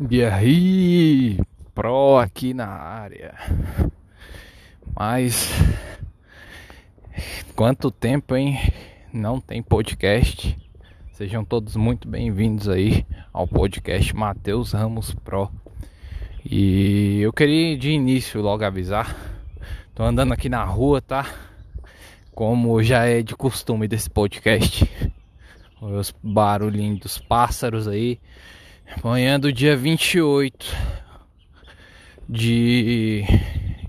Aí, Pro aqui na área. Mas quanto tempo, hein? Não tem podcast. Sejam todos muito bem-vindos aí ao podcast Matheus Ramos Pro. E eu queria de início logo avisar. Tô andando aqui na rua, tá? Como já é de costume desse podcast. Os barulhinhos dos pássaros aí Manhã do dia 28 de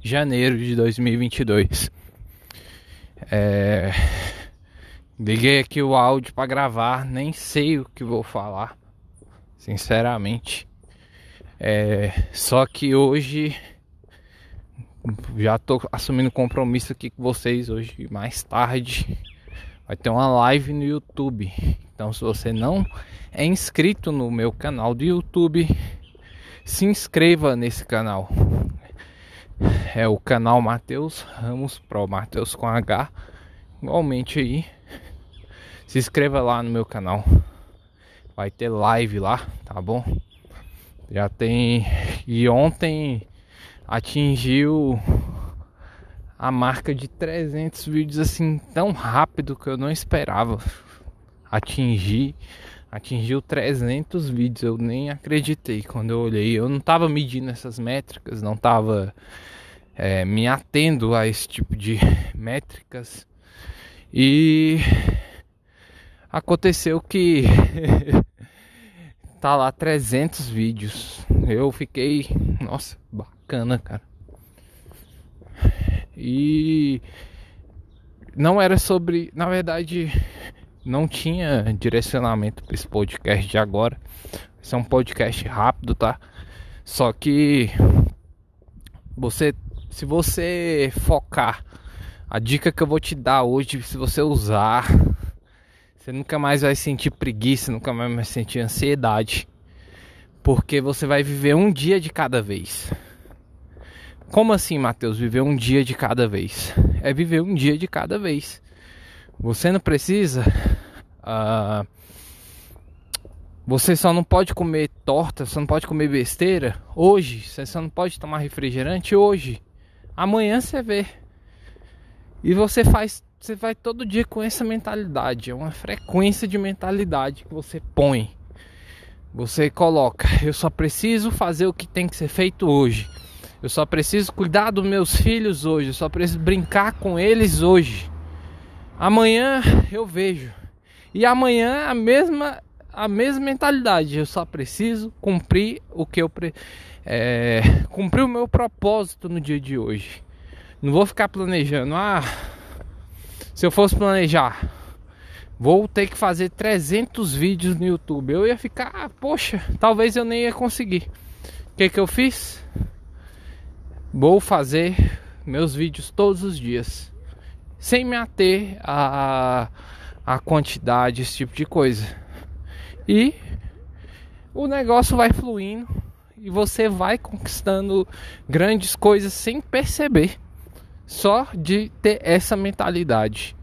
janeiro de 2022. É... Liguei aqui o áudio para gravar, nem sei o que vou falar, sinceramente. É... Só que hoje já tô assumindo compromisso aqui com vocês hoje mais tarde vai ter uma live no YouTube. Então, se você não é inscrito no meu canal do YouTube, se inscreva nesse canal. É o canal Matheus Ramos Pro, Matheus com H. Igualmente aí, se inscreva lá no meu canal. Vai ter live lá, tá bom? Já tem. E ontem atingiu a marca de 300 vídeos assim tão rápido que eu não esperava atingir. Atingiu 300 vídeos, eu nem acreditei quando eu olhei. Eu não estava medindo essas métricas, não estava é, me atendo a esse tipo de métricas. E aconteceu que tá lá 300 vídeos. Eu fiquei, nossa, bacana, cara. E não era sobre, na verdade, não tinha direcionamento para esse podcast de agora. Esse é um podcast rápido, tá? Só que você, se você focar, a dica que eu vou te dar hoje, se você usar, você nunca mais vai sentir preguiça, nunca mais vai sentir ansiedade, porque você vai viver um dia de cada vez. Como assim, Mateus? Viver um dia de cada vez? É viver um dia de cada vez. Você não precisa. Uh, você só não pode comer torta, você não pode comer besteira hoje. Você só não pode tomar refrigerante hoje. Amanhã você vê. E você faz. Você vai todo dia com essa mentalidade. É uma frequência de mentalidade que você põe. Você coloca. Eu só preciso fazer o que tem que ser feito hoje. Eu só preciso cuidar dos meus filhos hoje. Eu só preciso brincar com eles hoje. Amanhã eu vejo. E amanhã a mesma a mesma mentalidade. Eu só preciso cumprir o que eu pre... é... cumprir o meu propósito no dia de hoje. Não vou ficar planejando. Ah, se eu fosse planejar, vou ter que fazer 300 vídeos no YouTube. Eu ia ficar, ah, poxa, talvez eu nem ia conseguir. O que que eu fiz? Vou fazer meus vídeos todos os dias, sem me ater a, a quantidade, esse tipo de coisa. E o negócio vai fluindo e você vai conquistando grandes coisas sem perceber, só de ter essa mentalidade.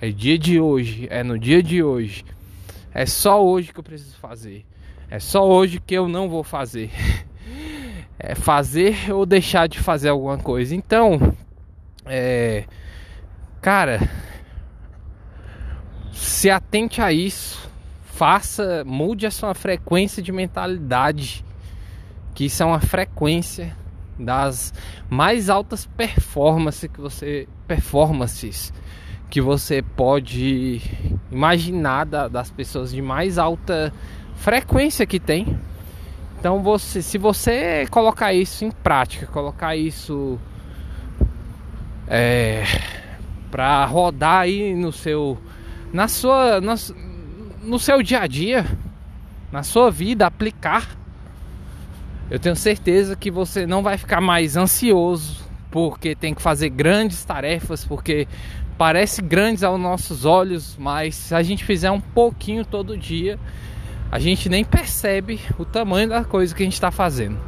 É dia de hoje, é no dia de hoje. É só hoje que eu preciso fazer. É só hoje que eu não vou fazer. é, fazer ou deixar de fazer alguma coisa. Então, é, cara, se atente a isso, faça, mude a sua frequência de mentalidade, que isso é uma frequência das mais altas performances que você performances que você pode imaginar da, das pessoas de mais alta frequência que tem então você, se você colocar isso em prática, colocar isso é, para rodar aí no seu, na sua, no, no seu dia a dia, na sua vida, aplicar, eu tenho certeza que você não vai ficar mais ansioso porque tem que fazer grandes tarefas, porque parece grandes aos nossos olhos, mas se a gente fizer um pouquinho todo dia, a gente nem percebe o tamanho da coisa que a gente está fazendo.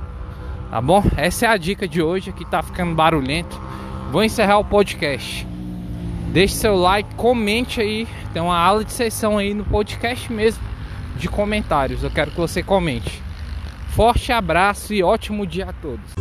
Tá bom? Essa é a dica de hoje. Aqui tá ficando barulhento. Vou encerrar o podcast. Deixe seu like, comente aí. Tem uma aula de sessão aí no podcast mesmo de comentários. Eu quero que você comente. forte abraço e ótimo dia a todos.